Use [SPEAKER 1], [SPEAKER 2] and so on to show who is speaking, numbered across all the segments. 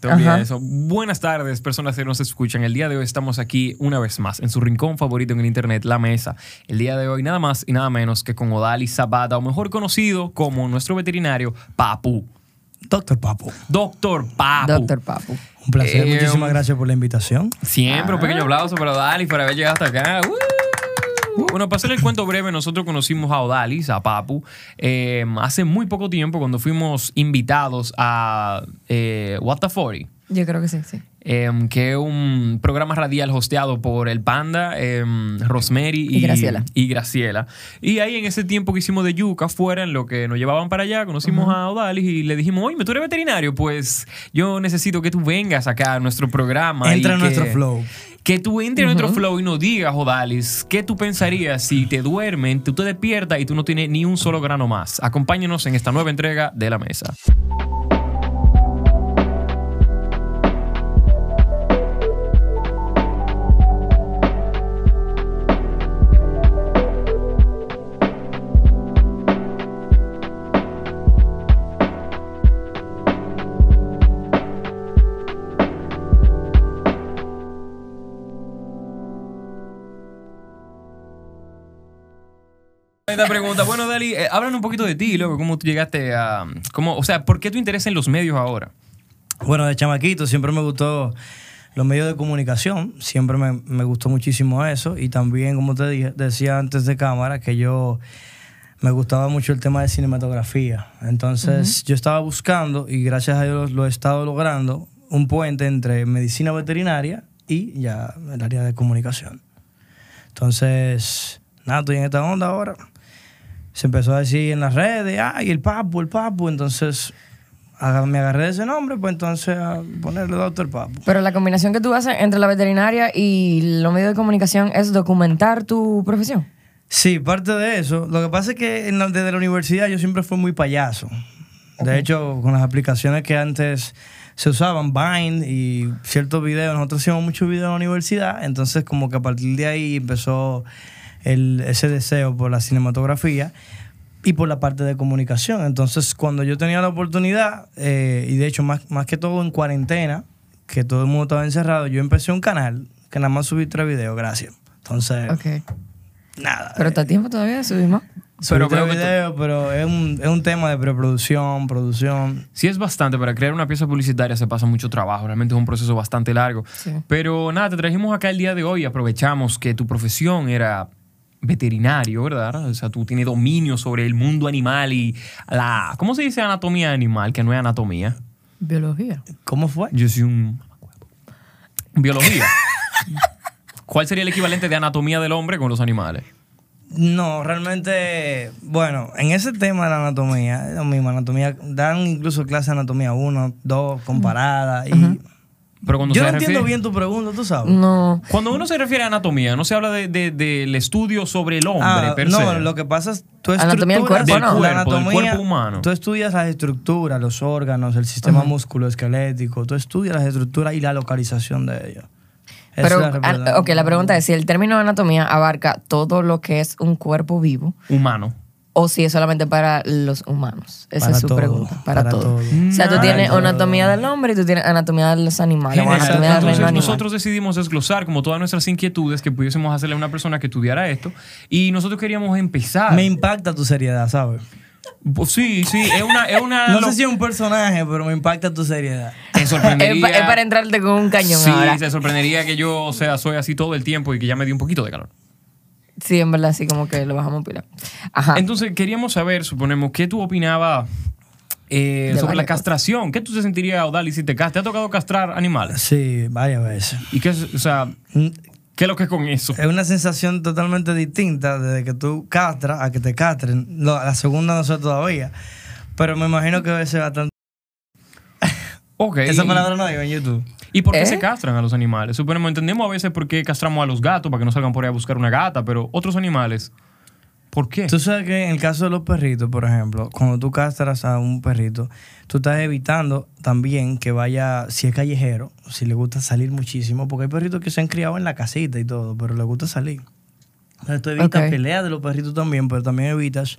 [SPEAKER 1] te
[SPEAKER 2] Ajá.
[SPEAKER 1] eso. Buenas tardes, personas que nos escuchan. El día de hoy estamos aquí una vez más en su rincón favorito en el internet, La Mesa. El día de hoy nada más y nada menos que con Odali Zapata, o mejor conocido como nuestro veterinario, Papu.
[SPEAKER 3] Doctor Papo.
[SPEAKER 1] Doctor Papu.
[SPEAKER 2] Doctor Papu.
[SPEAKER 3] Un placer.
[SPEAKER 1] Eh,
[SPEAKER 3] Muchísimas
[SPEAKER 1] um,
[SPEAKER 3] gracias por la invitación.
[SPEAKER 1] Siempre
[SPEAKER 2] Ah.
[SPEAKER 1] un pequeño aplauso para Odalis por haber llegado hasta acá. ¡Uh! Bueno, para hacer el cuento breve, nosotros conocimos a Odalis, a Papu, eh, hace muy poco tiempo cuando fuimos invitados a eh, What the 40.
[SPEAKER 2] Yo creo que sí, sí.
[SPEAKER 1] Em, que es un programa radial hosteado por el Panda, em, Rosemary y,
[SPEAKER 2] Y Graciela.
[SPEAKER 1] y Graciela. Y ahí en ese tiempo que hicimos de Yuca, fuera en lo que nos llevaban para allá, conocimos a Odalis y le dijimos, oye, ¿tú eres veterinario? Pues yo necesito que tú vengas acá a nuestro programa.
[SPEAKER 3] Entra
[SPEAKER 1] y
[SPEAKER 3] en
[SPEAKER 1] que-
[SPEAKER 3] nuestro flow.
[SPEAKER 1] Que tú entres en nuestro flow y nos digas, Odalis, ¿qué tú pensarías si te duermen, tú te despiertas y tú no tienes ni un solo grano más? Acompáñanos en esta nueva entrega de La Mesa. Esta pregunta, bueno, Dali, eh, háblanos un poquito de ti, loco, cómo tú llegaste a... Cómo, o sea, ¿por qué tu interés en los medios ahora?
[SPEAKER 3] Bueno, de chamaquito siempre me gustó los medios de comunicación. Siempre me, me gustó muchísimo eso. Y también, como te dije, decía antes de cámara, que yo me gustaba mucho el tema de cinematografía. Entonces, yo estaba buscando, y gracias a Dios lo he estado logrando, un puente entre medicina veterinaria y ya el área de comunicación. Entonces, nada, estoy en esta onda ahora. Se empezó a decir en las redes, ay, el papu, el papu. Entonces, me agarré de ese nombre, pues entonces a ponerle doctor papu.
[SPEAKER 2] Pero la combinación que tú haces entre la veterinaria y los medios de comunicación es documentar tu profesión.
[SPEAKER 3] Sí, parte de eso. Lo que pasa es que la- desde la universidad yo siempre fui muy payaso. De hecho, con las aplicaciones que antes se usaban, Vine y ciertos videos, nosotros hacíamos muchos videos en la universidad, entonces como que a partir de ahí empezó el- ese deseo por la cinematografía y por la parte de comunicación. Entonces, cuando yo tenía la oportunidad, eh, y de hecho más, más que todo en cuarentena, que todo el mundo estaba encerrado, yo empecé un canal que nada más subí tres videos, gracias. Entonces,
[SPEAKER 2] Ok.
[SPEAKER 3] nada.
[SPEAKER 2] Pero está a tiempo todavía de subir más.
[SPEAKER 1] Pero
[SPEAKER 3] Pero
[SPEAKER 1] creo que tú-
[SPEAKER 3] video, pero es un, es un tema de preproducción, producción.
[SPEAKER 1] Sí es bastante, para crear una pieza publicitaria se pasa mucho trabajo, realmente es un proceso bastante largo.
[SPEAKER 2] Sí.
[SPEAKER 1] Pero nada, te trajimos acá el día de hoy, aprovechamos que tu profesión era veterinario, ¿verdad? O sea, tú tienes dominio sobre el mundo animal y la... ¿Cómo se dice anatomía animal? Que no es anatomía.
[SPEAKER 2] Biología.
[SPEAKER 3] ¿Cómo fue?
[SPEAKER 1] Yo soy un... Biología. ¿Cuál sería el equivalente de anatomía del hombre con los animales?
[SPEAKER 3] No, realmente, bueno, en ese tema de la anatomía, es lo mismo, anatomía, dan incluso clase de anatomía 1, 2, comparada. Y
[SPEAKER 1] Pero cuando
[SPEAKER 3] yo
[SPEAKER 1] se
[SPEAKER 3] no entiendo
[SPEAKER 1] refiere-
[SPEAKER 3] bien tu pregunta, tú sabes.
[SPEAKER 2] No.
[SPEAKER 1] Cuando uno se refiere a anatomía, no se habla de- de- del estudio sobre el hombre,
[SPEAKER 3] Ah,
[SPEAKER 1] per
[SPEAKER 3] no,
[SPEAKER 1] se.
[SPEAKER 3] lo que pasa es tú
[SPEAKER 2] Anatomía del cuerpo, ¿no?
[SPEAKER 1] Del
[SPEAKER 3] la
[SPEAKER 1] cuerpo, del
[SPEAKER 3] anatomía,
[SPEAKER 1] cuerpo humano.
[SPEAKER 3] Tú estudias las estructuras, los órganos, el sistema musculoesquelético, tú estudias las estructuras y la localización de ellos.
[SPEAKER 2] Pero,
[SPEAKER 3] es la
[SPEAKER 2] ah, ok, la pregunta es si el término anatomía abarca todo lo que es un cuerpo vivo
[SPEAKER 1] Humano.
[SPEAKER 2] O si es solamente para los humanos. Esa
[SPEAKER 3] Para
[SPEAKER 2] es su
[SPEAKER 3] todo,
[SPEAKER 2] pregunta. Para,
[SPEAKER 3] para
[SPEAKER 2] todo.
[SPEAKER 3] todo.
[SPEAKER 2] O sea, tú
[SPEAKER 1] Para
[SPEAKER 2] tienes
[SPEAKER 3] todo.
[SPEAKER 2] anatomía del hombre y tú tienes anatomía de los animales o del animal.
[SPEAKER 1] nosotros decidimos desglosar como todas nuestras inquietudes que pudiésemos hacerle a una persona que estudiara esto y nosotros queríamos empezar.
[SPEAKER 3] Me impacta tu seriedad, ¿sabes?
[SPEAKER 1] Pues sí, sí, es una... Es una
[SPEAKER 3] No
[SPEAKER 1] lo-
[SPEAKER 3] sé si es un personaje, pero me impacta tu seriedad.
[SPEAKER 1] Te
[SPEAKER 2] Es,
[SPEAKER 1] sorprendería...
[SPEAKER 2] pa- es para entrarte con un cañón
[SPEAKER 1] Sí,
[SPEAKER 2] ahora.
[SPEAKER 1] te sorprendería que yo, o sea, soy así todo el tiempo y que ya me dio un poquito de calor.
[SPEAKER 2] Sí, en verdad, sí, como que lo bajamos pila. Ajá.
[SPEAKER 1] Entonces, queríamos saber, suponemos, ¿qué tú opinabas eh, sobre la castración? ¿Qué tú te sentirías, Odali, si te, cas- te ha tocado castrar animales?
[SPEAKER 3] Sí, varias veces.
[SPEAKER 1] ¿Y qué es, o sea,
[SPEAKER 3] Mm,
[SPEAKER 1] qué es lo que es con eso?
[SPEAKER 3] Es una sensación totalmente distinta desde que tú castras a que te castren. La segunda no sé todavía. Pero me imagino que debe ser bastante.
[SPEAKER 1] Ok.
[SPEAKER 3] Esa palabra no digo en YouTube.
[SPEAKER 1] ¿Y por qué
[SPEAKER 2] ¿Eh?
[SPEAKER 1] se castran a los animales? Suponemos, entendemos a veces por qué castramos a los gatos, para que no salgan por ahí a buscar una gata, pero otros animales, ¿por qué?
[SPEAKER 3] Tú sabes que en el caso de los perritos, por ejemplo, cuando tú castras a un perrito, tú estás evitando también que vaya, si es callejero, si le gusta salir muchísimo, porque hay perritos que se han criado en la casita y todo, pero les gusta salir. Entonces tú evitas peleas de los perritos también, pero también evitas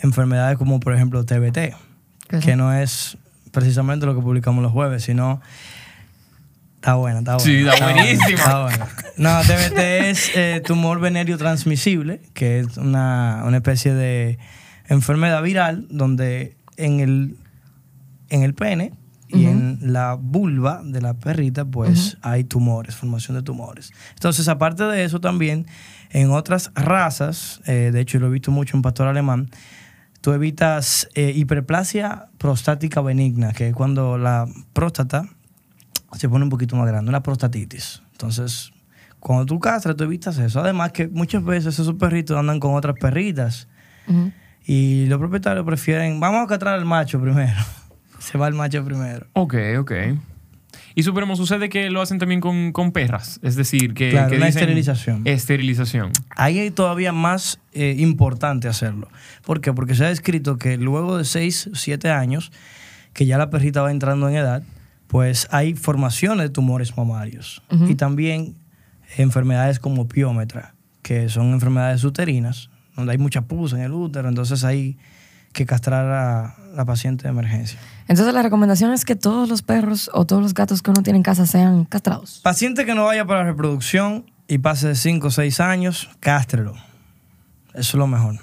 [SPEAKER 3] enfermedades como, por ejemplo, TBT,
[SPEAKER 2] ¿Qué es
[SPEAKER 3] que no es precisamente lo que publicamos los jueves, sino... Está buena, está buena.
[SPEAKER 1] Sí, está buenísima.
[SPEAKER 3] está buena. No, TBT es eh, tumor venéreo transmisible, que es una, una especie de enfermedad viral donde en el, en el pene y en la vulva de la perrita, pues hay tumores, formación de tumores. Entonces, aparte de eso, también en otras razas, eh, de hecho, lo he visto mucho en pastor alemán, tú evitas eh, hiperplasia prostática benigna, que es cuando la próstata se pone un poquito más grande, una prostatitis. Entonces, cuando tú castras, tú evitas eso. Además que muchas veces esos perritos andan con otras perritas y los propietarios prefieren, vamos a castrar al macho primero. Se va el macho primero.
[SPEAKER 1] Ok, ok. Y suponemos, sucede que lo hacen también con, con perras. Es decir, que,
[SPEAKER 3] Claro,
[SPEAKER 1] que
[SPEAKER 3] una
[SPEAKER 1] dicen-
[SPEAKER 3] esterilización.
[SPEAKER 1] Esterilización.
[SPEAKER 3] Ahí es todavía más eh, importante hacerlo. ¿Por qué? Porque se ha descrito que luego de 6 o 7 años, que ya la perrita va entrando en edad, pues hay formaciones de tumores mamarios. Y también enfermedades como piómetra, que son enfermedades uterinas, donde hay mucha pus en el útero, entonces hay que castrar a la paciente de emergencia.
[SPEAKER 2] Entonces la recomendación es que todos los perros o todos los gatos que uno tiene en casa sean castrados.
[SPEAKER 3] Paciente que no vaya para reproducción y pase de 5 o 6 años, cástrelo. Eso es lo mejor,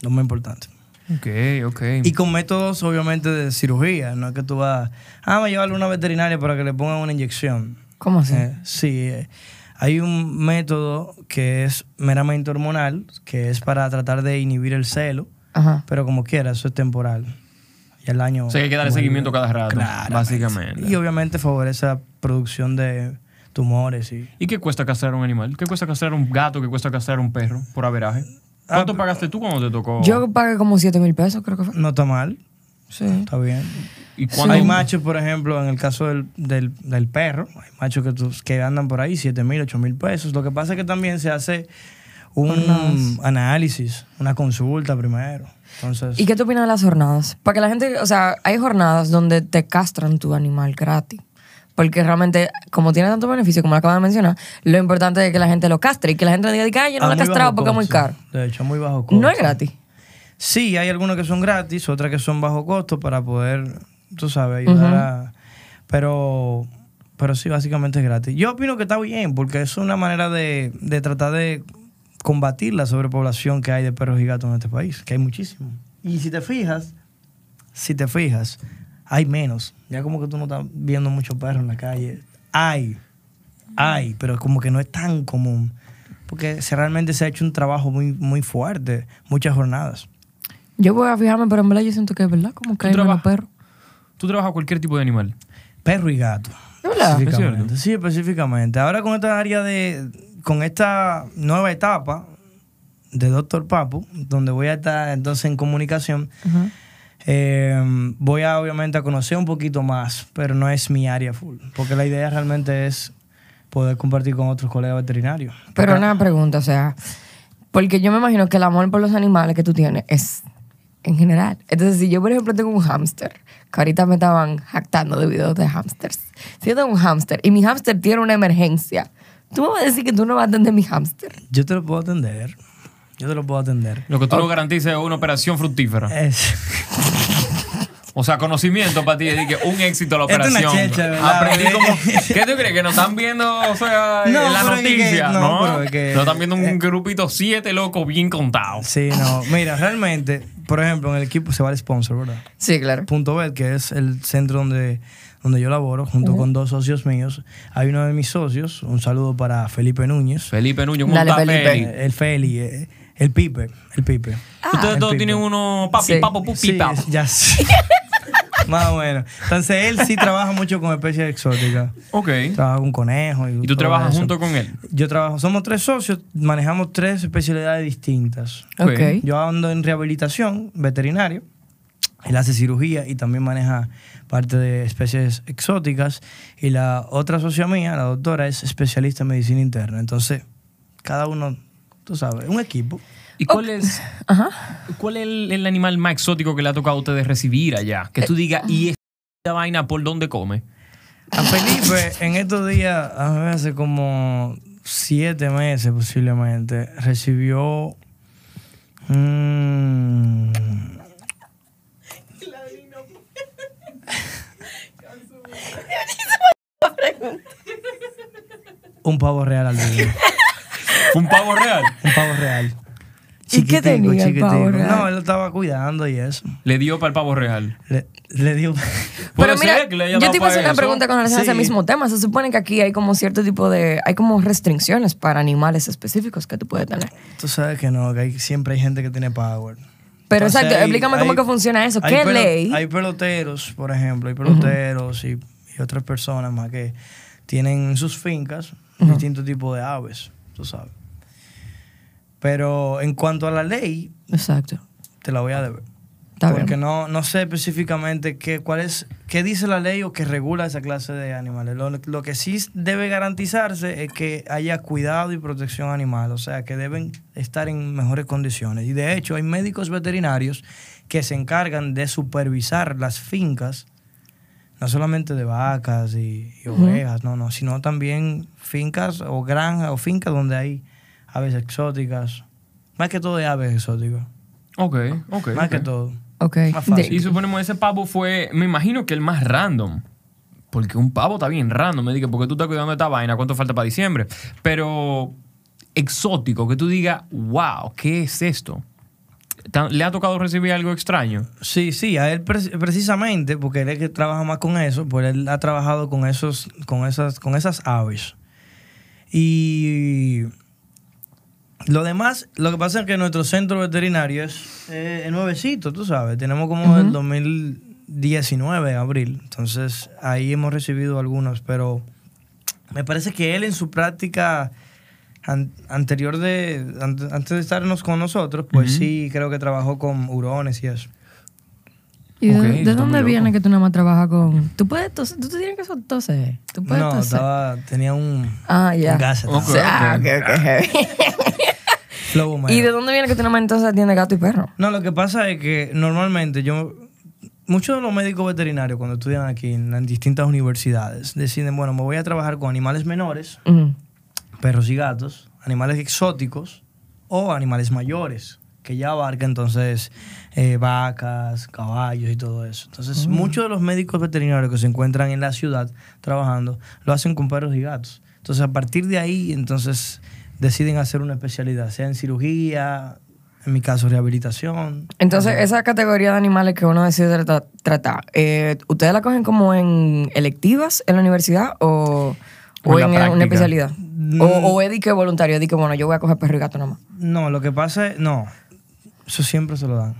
[SPEAKER 3] lo más importante.
[SPEAKER 1] Ok, ok.
[SPEAKER 3] Y con métodos, obviamente, de cirugía. No es que tú vas, ah, a llevarle a una veterinaria para que le pongan una inyección.
[SPEAKER 2] ¿Cómo así?
[SPEAKER 3] Eh, sí, eh, hay un método que es meramente hormonal, que es para tratar de inhibir el celo,
[SPEAKER 2] Ajá.
[SPEAKER 3] pero como quiera, eso es temporal. Y al año.
[SPEAKER 1] O sea, que hay que darle seguimiento cada rato,
[SPEAKER 3] Claramente.
[SPEAKER 1] básicamente.
[SPEAKER 3] Y obviamente favorece la producción de tumores y.
[SPEAKER 1] ¿Y qué cuesta castrar un animal? ¿Qué cuesta castrar un gato? ¿Qué cuesta castrar un perro por averaje? ¿Cuánto
[SPEAKER 3] Ah,
[SPEAKER 1] pagaste tú cuando te tocó?
[SPEAKER 2] Yo pagué como 7 mil pesos, creo que fue.
[SPEAKER 3] No está mal,
[SPEAKER 2] Sí.
[SPEAKER 3] está bien.
[SPEAKER 1] ¿Y cuándo?
[SPEAKER 3] Hay machos, por ejemplo, en el caso del, del, del perro, hay machos que, tus- que andan por ahí 7 mil, 8 mil pesos. Lo que pasa es que también se hace un
[SPEAKER 2] Jornadas.
[SPEAKER 3] análisis, una consulta primero. Entonces,
[SPEAKER 2] ¿Y qué te opinas de las jornadas? Para que la gente, o sea, hay jornadas donde te castran tu animal gratis. Porque realmente, como tiene tanto beneficio, como lo acabas de mencionar, lo importante es que la gente lo castre y que la gente le diga, que "Ay, yo no lo he castrado porque es muy caro.
[SPEAKER 3] De hecho, muy bajo costo.
[SPEAKER 2] No es gratis.
[SPEAKER 3] Sí, hay algunos que son gratis, otras que son bajo costo para poder, tú sabes, ayudar a... Pero, pero sí, básicamente es gratis. Yo opino que está bien, porque es una manera de, de tratar de combatir la sobrepoblación que hay de perros y gatos en este país, que hay muchísimo. Y si te fijas, si te fijas, hay menos. Ya como que tú no estás viendo muchos perros en la calle. Hay, hay, pero como que no es tan común. Porque se, realmente se ha hecho un trabajo muy, muy fuerte, muchas jornadas.
[SPEAKER 2] Yo voy a fijarme, pero en verdad yo siento que es verdad, como que
[SPEAKER 1] ¿Tú
[SPEAKER 2] hay menos perros.
[SPEAKER 1] Tú trabajas cualquier tipo de animal.
[SPEAKER 3] Perro y gato.
[SPEAKER 2] ¿Es verdad?
[SPEAKER 3] Específicamente. Sí, específicamente. Ahora con esta área de, con esta nueva etapa de Doctor Papu, donde voy a estar entonces en comunicación, eh, voy a obviamente a conocer un poquito más, pero no es mi área full, porque la idea realmente es poder compartir con otros colegas veterinarios.
[SPEAKER 2] Pero una pregunta, o sea, porque yo me imagino que el amor por los animales que tú tienes es en general. Entonces, si yo, por ejemplo, tengo un hámster, que ahorita me estaban jactando de videos de hámsters. Si yo tengo un hámster y mi hámster tiene una emergencia, tú me vas a decir que tú no vas a atender mi hámster.
[SPEAKER 3] Yo te lo puedo atender. Yo te lo puedo atender.
[SPEAKER 1] Lo que tú no garantizas es una operación fructífera.
[SPEAKER 3] Es-
[SPEAKER 1] O sea, conocimiento para ti, de que un éxito la
[SPEAKER 3] es una
[SPEAKER 1] operación.
[SPEAKER 3] checha, ¿verdad?
[SPEAKER 1] Aprendí como. ¿Qué tú crees? Que nos están viendo, o sea,
[SPEAKER 3] No,
[SPEAKER 1] en la
[SPEAKER 3] pero es que-
[SPEAKER 1] noticia.
[SPEAKER 3] no,
[SPEAKER 1] no,
[SPEAKER 3] pero es que-
[SPEAKER 1] Nos están viendo un grupito siete locos bien contados.
[SPEAKER 3] Sí, no. Mira, realmente, por ejemplo, en el equipo se va el sponsor, ¿verdad?
[SPEAKER 2] Sí, claro.
[SPEAKER 3] Punto Bet, que es el centro donde, donde yo laboro, junto con dos socios míos. Hay uno de mis socios, un saludo para Felipe Núñez.
[SPEAKER 1] Felipe Núñez, ¿cómo
[SPEAKER 2] Dale,
[SPEAKER 1] está
[SPEAKER 2] Felipe.
[SPEAKER 1] Feli?
[SPEAKER 3] El Feli, eh, el Pipe, el Pipe.
[SPEAKER 1] Ustedes
[SPEAKER 3] el
[SPEAKER 1] todos
[SPEAKER 3] Pipe.
[SPEAKER 1] tienen uno papi,
[SPEAKER 2] Sí.
[SPEAKER 1] papo, pupi,
[SPEAKER 3] Sí,
[SPEAKER 1] papo.
[SPEAKER 3] ya sí. Más o menos. Entonces él sí trabaja mucho con especies exóticas.
[SPEAKER 1] Ok.
[SPEAKER 3] Trabaja con conejos. Y,
[SPEAKER 1] ¿Y tú trabajas
[SPEAKER 3] eso.
[SPEAKER 1] junto con él?
[SPEAKER 3] Yo trabajo, somos tres socios, manejamos tres especialidades distintas.
[SPEAKER 1] Ok.
[SPEAKER 2] Ok.
[SPEAKER 3] Yo ando en rehabilitación veterinario. Él hace cirugía y también maneja parte de especies exóticas. Y la otra socia mía, la doctora, es especialista en medicina interna. Entonces, cada uno, tú sabes, un equipo.
[SPEAKER 1] ¿Y cuál es, cuál es el, el animal más exótico que le ha tocado a ustedes recibir allá? Que tú digas, ¿y esta vaina por dónde come?
[SPEAKER 3] A Felipe, en estos días, a ver, hace como siete meses posiblemente, recibió. mm, Un pavo real al día.
[SPEAKER 1] Un pavo real.
[SPEAKER 3] Un pavo real.
[SPEAKER 2] ¿Y qué tenía el pavo real?
[SPEAKER 3] No, él lo estaba cuidando y eso.
[SPEAKER 1] Le dio para el pavo real.
[SPEAKER 3] Le, le dio.
[SPEAKER 2] Pero mira,
[SPEAKER 1] que le haya
[SPEAKER 2] yo te iba a hacer una
[SPEAKER 1] eso.
[SPEAKER 2] pregunta con relación a ese
[SPEAKER 3] Sí.
[SPEAKER 2] mismo tema. Se supone que aquí hay como cierto tipo de... Hay como restricciones para animales específicos que tú puedes tener.
[SPEAKER 3] Tú sabes que no, que hay, siempre hay gente que tiene power.
[SPEAKER 2] Pero exacto,
[SPEAKER 3] hay-
[SPEAKER 2] explícame cómo
[SPEAKER 3] hay-
[SPEAKER 2] que funciona eso.
[SPEAKER 3] hay
[SPEAKER 2] ¿Qué
[SPEAKER 3] pelo-
[SPEAKER 2] ley?
[SPEAKER 3] Hay peloteros, por ejemplo, hay peloteros y, y otras personas más que tienen en sus fincas distintos tipos de aves, tú sabes. Pero en cuanto a la ley,
[SPEAKER 2] Exacto.
[SPEAKER 3] te la voy a deber.
[SPEAKER 2] Está
[SPEAKER 3] porque
[SPEAKER 2] bien.
[SPEAKER 3] no, no sé específicamente qué, cuál es, qué dice la ley o que regula esa clase de animales. Lo, lo que sí debe garantizarse es que haya cuidado y protección animal, o sea, que deben estar en mejores condiciones. Y de hecho, hay médicos veterinarios que se encargan de supervisar las fincas, no solamente de vacas y, y ovejas, no, no, sino también fincas o granjas o fincas donde hay aves exóticas. Más que todo de aves exóticas.
[SPEAKER 1] Ok, ok.
[SPEAKER 3] Más que todo.
[SPEAKER 2] Ok.
[SPEAKER 3] Más fácil.
[SPEAKER 2] De-
[SPEAKER 1] Y suponemos ese pavo fue, me imagino que el más random. Porque un pavo está bien random. Me diga, porque tú estás cuidando de esta vaina, ¿cuánto falta para diciembre? Pero exótico, que tú digas, wow, ¿qué es esto? ¿Le ha tocado recibir algo extraño?
[SPEAKER 3] Sí, sí, a él pre- precisamente, porque él es que trabaja más con eso, pues él ha trabajado con esos, con esas, con esas aves. Y lo demás, lo que pasa es que nuestro centro veterinario es, eh, nuevecito, tú sabes. Tenemos como el 2019, abril. Entonces ahí hemos recibido algunos, pero me parece que él en su práctica an- anterior de, an- antes de estarnos con nosotros, pues sí, creo que trabajó con hurones y eso.
[SPEAKER 2] ¿Y de, dónde viene que tú nada más trabajas con... ¿Tú puedes toser? ¿Tú tienes que toser? ¿Tú puedes
[SPEAKER 3] No,
[SPEAKER 2] toser?
[SPEAKER 3] estaba, tenía un,
[SPEAKER 2] Ah, ya.
[SPEAKER 3] un gas.
[SPEAKER 2] Ah. ¿Y de dónde viene que tú nada más entonces atiendes gato y perro?
[SPEAKER 3] No, lo que pasa es que normalmente yo, muchos de los médicos veterinarios cuando estudian aquí en, en distintas universidades deciden, bueno, me voy a trabajar con animales menores. Perros y gatos, animales exóticos o animales mayores, que ya abarca entonces eh, vacas, caballos y todo eso. Entonces, muchos de los médicos veterinarios que se encuentran en la ciudad trabajando lo hacen con perros y gatos. Entonces, a partir de ahí, entonces deciden hacer una especialidad, sea en cirugía, en mi caso, rehabilitación.
[SPEAKER 2] Entonces, esa categoría de animales que uno decide trata- tratar, eh, ¿ustedes la cogen como en electivas en la universidad o,
[SPEAKER 1] O en
[SPEAKER 2] una especialidad? O, o es de que voluntario, de que bueno, yo voy a coger perro y gato nomás.
[SPEAKER 3] No, lo que pasa es, no, eso siempre se lo dan.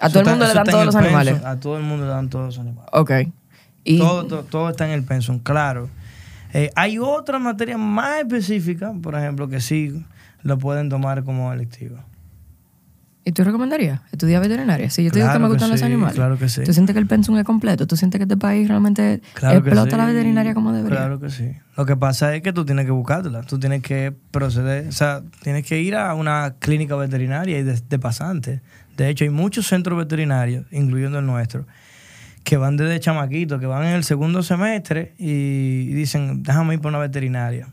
[SPEAKER 2] ¿A
[SPEAKER 3] Eso
[SPEAKER 2] todo el
[SPEAKER 3] está-
[SPEAKER 2] mundo le dan todos los animales?
[SPEAKER 3] A todo el mundo le dan todos los animales.
[SPEAKER 2] Ok. Y,
[SPEAKER 3] Todo, todo, todo está en el pensum, claro. Eh, hay otra materia más específica, por ejemplo, que sí lo pueden tomar como electiva.
[SPEAKER 2] ¿Y tú recomendarías estudiar veterinaria? Si yo te digo que me
[SPEAKER 3] que
[SPEAKER 2] gustan los animales.
[SPEAKER 3] claro que sí.
[SPEAKER 2] ¿Tú sientes que el pensum es completo? ¿Tú sientes que este país realmente
[SPEAKER 3] Claro
[SPEAKER 2] explota
[SPEAKER 3] sí.
[SPEAKER 2] la veterinaria como debería?
[SPEAKER 3] Claro que sí. Lo que pasa es que tú tienes que buscártela. Tú tienes que proceder, o sea, tienes que ir a una clínica veterinaria y de, de pasante. De hecho, hay muchos centros veterinarios, incluyendo el nuestro, que van desde chamaquitos, que van en el segundo semestre y, y dicen, déjame ir por una veterinaria.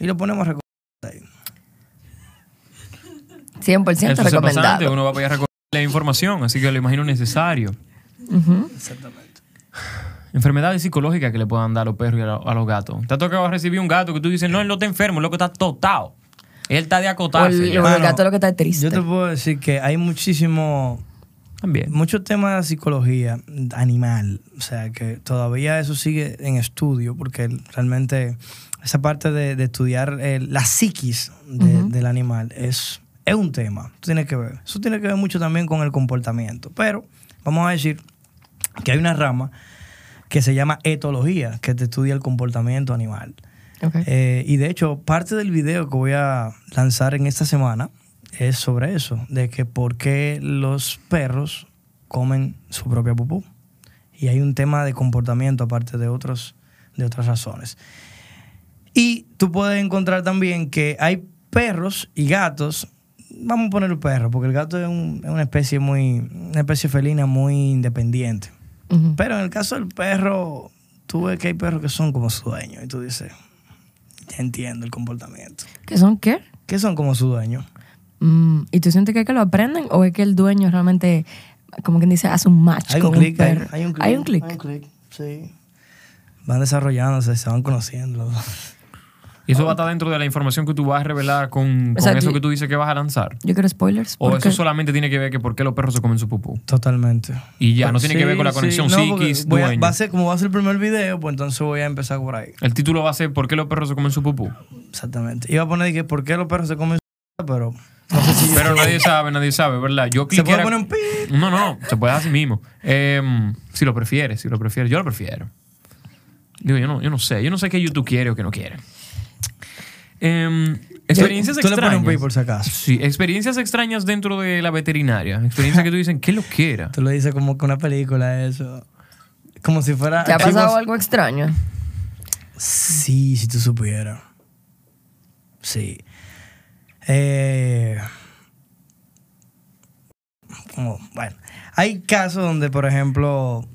[SPEAKER 3] Y lo ponemos a.
[SPEAKER 2] 100%
[SPEAKER 1] Eso es pasante,
[SPEAKER 2] recomendado.
[SPEAKER 1] uno va a poder recoger la información, así que lo imagino necesario.
[SPEAKER 3] Exactamente.
[SPEAKER 1] Enfermedades psicológicas que le puedan dar a los perros y a, lo- a los gatos. ¿Te ha tocado recibir un gato que tú dices, no, él no está enfermo, el loco está totado? Él está de acotarse.
[SPEAKER 2] el, o el
[SPEAKER 3] Mano,
[SPEAKER 2] gato lo que está es triste.
[SPEAKER 3] Yo te puedo decir que hay muchísimo,
[SPEAKER 1] También.
[SPEAKER 3] muchos temas de psicología animal, o sea que todavía eso sigue en estudio, porque realmente esa parte de, de estudiar eh, la psiquis de- del animal es, es un tema, tiene que ver. Eso tiene que ver mucho también con el comportamiento, pero vamos a decir que hay una rama que se llama etología, que te estudia el comportamiento animal. Eh, y de hecho, parte del video que voy a lanzar en esta semana es sobre eso, de que por qué los perros comen su propia pupú. Y hay un tema de comportamiento aparte de, otros, de otras razones. Y tú puedes encontrar también que hay perros y gatos. Vamos a poner el perro, porque el gato es, un- es una especie muy, una especie felina muy independiente. Pero en el caso del perro, tú ves que hay perros que son como su dueño. Y tú dices, ya entiendo el comportamiento.
[SPEAKER 2] ¿Qué son qué?
[SPEAKER 3] Que son como su dueño.
[SPEAKER 2] Mm, ¿Y tú sientes que es que lo aprenden o es que el dueño realmente, como quien dice, hace un match
[SPEAKER 3] Hay
[SPEAKER 2] con
[SPEAKER 3] un clic, hay,
[SPEAKER 2] perro?
[SPEAKER 3] hay un clic.
[SPEAKER 2] Hay un clic.
[SPEAKER 3] Hay un clic, sí. van desarrollándose, se van conociendo.
[SPEAKER 1] Y eso va a estar dentro de la información que tú vas a revelar con, con
[SPEAKER 2] Exacto.
[SPEAKER 1] eso que tú dices que vas a lanzar.
[SPEAKER 2] Yo quiero spoilers.
[SPEAKER 1] O
[SPEAKER 2] porque-
[SPEAKER 1] eso solamente tiene que ver que por qué los perros se comen su pupú.
[SPEAKER 3] Totalmente.
[SPEAKER 1] Y ya, no tiene que ver con la conexión
[SPEAKER 3] sí. No,
[SPEAKER 1] psiquis,
[SPEAKER 3] voy a- va a ser, como va a ser el primer video, pues entonces voy a empezar por ahí.
[SPEAKER 1] El título va a ser ¿Por qué los perros se comen su pupú?
[SPEAKER 3] Exactamente. Iba a poner que por qué los perros se comen su pero no sé si
[SPEAKER 1] Pero nadie sabe, nadie sabe, ¿verdad? Yo
[SPEAKER 3] se puede poner un pi.
[SPEAKER 1] No, no, se puede así mismo. Em, si lo prefieres, si lo prefieres. Yo lo prefiero. Digo, yo no, yo no sé. Yo no sé qué YouTube quiere o qué no quiere. Em, experiencias
[SPEAKER 3] Tú le pones
[SPEAKER 1] extrañas.
[SPEAKER 3] un por si acaso.
[SPEAKER 1] Sí, experiencias extrañas dentro de la veterinaria. Experiencias que tú dicen, ¿qué lo quiera?
[SPEAKER 3] Tú lo dices como que una película, eso. Como si fuera.
[SPEAKER 2] ¿Te ha pasado algo extraño?
[SPEAKER 3] Sí, si tú supieras. Sí. Eh, como, bueno, hay casos donde, por ejemplo,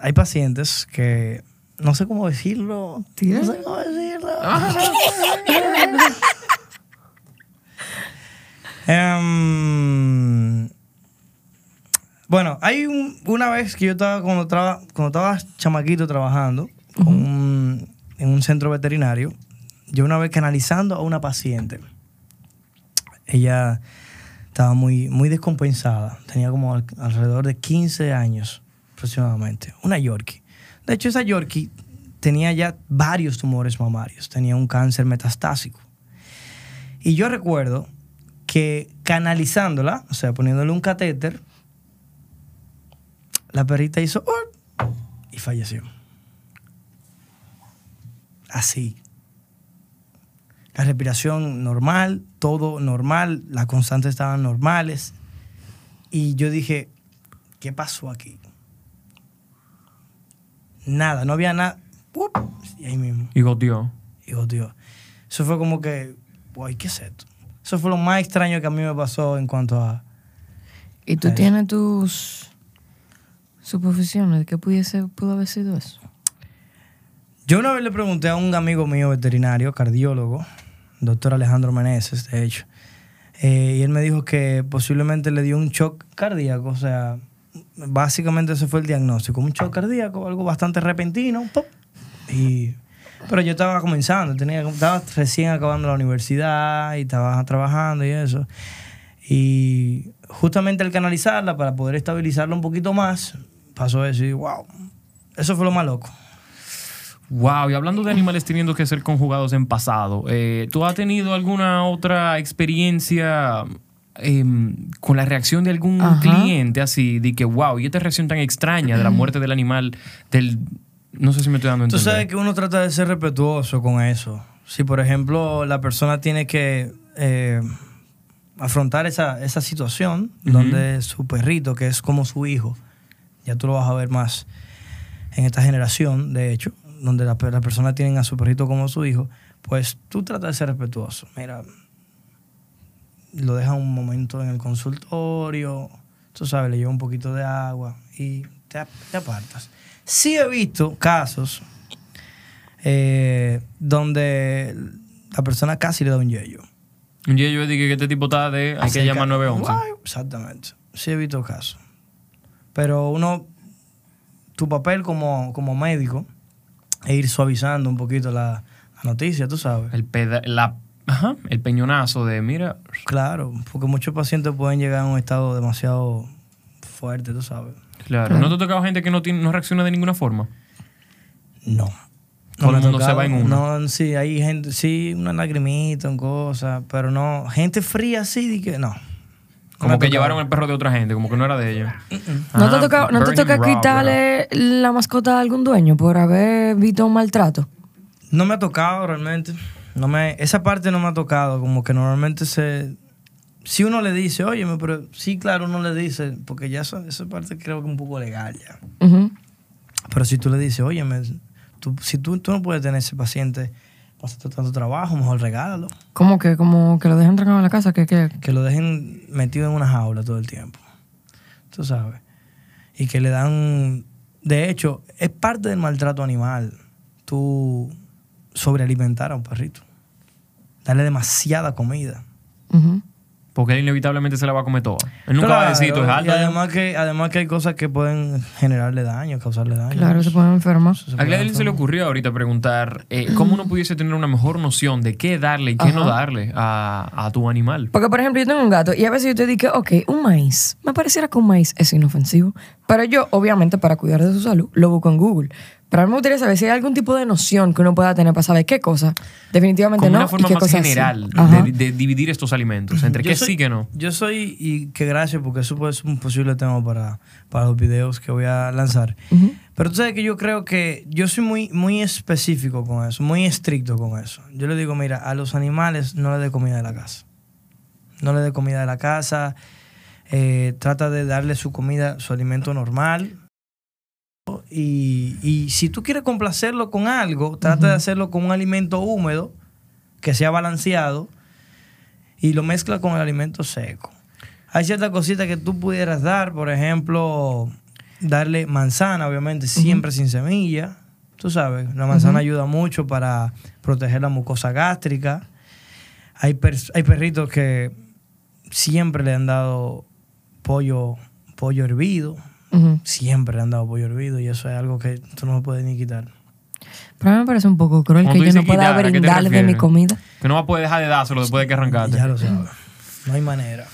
[SPEAKER 3] hay pacientes que no sé cómo decirlo. No sé cómo decirlo. Em, bueno, hay un- una vez que yo estaba cuando, traba- cuando estaba chamaquito trabajando con un- en un centro veterinario, yo una vez canalizando a una paciente, ella estaba muy, muy descompensada, tenía como al- alrededor de 15 años aproximadamente, una Yorkie. De hecho, esa Yorkie tenía ya varios tumores mamarios, tenía un cáncer metastásico. Y yo recuerdo que canalizándola, o sea, poniéndole un catéter, la perrita hizo "Oh", y falleció. Así. La respiración normal, todo normal, las constantes estaban normales. Y yo dije, ¿qué pasó aquí? Nada, no había nada. Y ahí mismo.
[SPEAKER 1] Y goteó.
[SPEAKER 3] Digo, tío, eso fue como que, guay, ¿qué es esto? Eso fue lo más extraño que a mí me pasó en cuanto a...
[SPEAKER 2] ¿Y tú tienes tus suposiciones de que pudiese, pudo haber sido eso?
[SPEAKER 3] Yo una vez le pregunté a un amigo mío veterinario, cardiólogo, doctor Alejandro Meneses, de hecho, eh, y él me dijo que posiblemente le dio un shock cardíaco, o sea, básicamente ese fue el diagnóstico, un shock cardíaco, algo bastante repentino, ¡pop! y pero yo estaba comenzando, tenía, estaba recién acabando la universidad y estaba trabajando y eso. Y justamente al canalizarla para poder estabilizarla un poquito más, pasó eso y wow, eso fue lo más loco.
[SPEAKER 1] Wow, y hablando de animales teniendo que ser conjugados en pasado, eh, ¿tú has tenido alguna otra experiencia em, con la reacción de algún
[SPEAKER 2] Ajá.
[SPEAKER 1] cliente así? De que, wow, y esta reacción tan extraña de la muerte del animal, del... No sé si me estoy dando
[SPEAKER 3] Tú
[SPEAKER 1] entender.
[SPEAKER 3] sabes que uno trata de ser respetuoso con eso. Si, por ejemplo, la persona tiene que eh, afrontar esa, esa situación donde su perrito, que es como su hijo, ya tú lo vas a ver más en esta generación, de hecho, donde la, las personas tienen a su perrito como su hijo, pues tú tratas de ser respetuoso. Mira, lo deja un momento en el consultorio, tú sabes, le lleva un poquito de agua y te, ap- te apartas. Sí he visto casos eh, donde la persona casi le da un yello.
[SPEAKER 1] Un día yo dije que este tipo está de... Hay que llamar 911.
[SPEAKER 3] Guay, Exactamente. Sí he visto casos. Pero uno, tu papel como, como médico es ir suavizando un poquito la, la noticia, tú sabes.
[SPEAKER 1] El, peda- la, ajá, el peñonazo de, mira,
[SPEAKER 3] Claro, porque muchos pacientes pueden llegar a un estado demasiado fuerte, tú sabes.
[SPEAKER 1] claro. ¿No te ha tocado gente que no, tiene, no reacciona de ninguna forma?
[SPEAKER 3] No.
[SPEAKER 1] Todo
[SPEAKER 3] me
[SPEAKER 1] el mundo se va en uno.
[SPEAKER 3] No, sí, hay gente, sí, una lagrimita, en cosas, pero no, gente fría así, di que no. No
[SPEAKER 1] Como que
[SPEAKER 3] tocado.
[SPEAKER 1] llevaron el perro de otra gente, como que no era de ellos.
[SPEAKER 2] ¿No te toca, no te toca quitarle la mascota a algún dueño por haber visto un maltrato?
[SPEAKER 3] No me ha tocado realmente. No me, esa parte no me ha tocado. Como que normalmente se. Si uno le dice, oye, pero sí, claro, uno le dice, porque ya eso- esa parte creo que es un poco legal ya. Pero si tú le dices, oye, tú, si tú, tú no puedes tener ese paciente pasando tanto trabajo, mejor regálalo.
[SPEAKER 2] ¿Cómo que, como que lo dejan trancado en la casa? que que
[SPEAKER 3] Que lo dejen metido en una jaula todo el tiempo. Tú sabes. Y que le dan. De hecho, es parte del maltrato animal. Tú sobrealimentar a un perrito. Darle demasiada comida.
[SPEAKER 1] Porque él inevitablemente se la va a comer toda. Él nunca va a decir, esto es alto.
[SPEAKER 3] Y además que, además que hay cosas que pueden generarle daño, causarle daño.
[SPEAKER 2] Claro, se pueden enfermar.
[SPEAKER 1] A Gladys se le ocurrió ahorita preguntar eh, cómo uno pudiese tener una mejor noción de qué darle y qué no darle a, a tu animal.
[SPEAKER 2] Porque, por ejemplo, yo tengo un gato y a veces yo te digo, ok, un maíz. Me pareciera que un maíz es inofensivo. Pero yo, obviamente, para cuidar de su salud, lo busco en Google. Pero a mí me gustaría saber si hay algún tipo de noción que uno pueda tener para saber qué cosa. Definitivamente
[SPEAKER 1] Como
[SPEAKER 2] no.
[SPEAKER 1] una
[SPEAKER 2] y
[SPEAKER 1] forma
[SPEAKER 2] qué
[SPEAKER 1] más
[SPEAKER 2] sí.
[SPEAKER 1] general
[SPEAKER 2] Ajá.
[SPEAKER 1] de, de dividir estos alimentos. Entre
[SPEAKER 3] Yo
[SPEAKER 1] qué
[SPEAKER 3] soy-
[SPEAKER 1] sí que no.
[SPEAKER 3] Yo soy, y que gracias, porque eso puede ser un posible tema para, para los videos que voy a lanzar. Pero tú sabes que yo creo que yo soy muy, muy específico con eso, muy estricto con eso. Yo le digo, mira, a los animales no le dé comida de la casa. No le dé comida de la casa. eh, trata de darle su comida, su alimento normal. Y, y si tú quieres complacerlo con algo, trata de hacerlo con un alimento húmedo, que sea balanceado, y lo mezcla con el alimento seco. Hay ciertas cositas que tú pudieras dar, por ejemplo, darle manzana, obviamente, siempre sin semilla. Tú sabes, la manzana ayuda mucho para proteger la mucosa gástrica. Hay, hay perritos que siempre le han dado pollo, pollo hervido. Siempre le han dado pollo hervido y eso es algo que tú no puedes ni quitar.
[SPEAKER 2] Pero a mí me parece un poco cruel que yo no pueda
[SPEAKER 1] quitar, ¿a qué te
[SPEAKER 2] brindarle de mi comida.
[SPEAKER 1] Que no va a poder dejar de dárselo después de que arrancaste.
[SPEAKER 3] Ya lo sabes. No hay manera.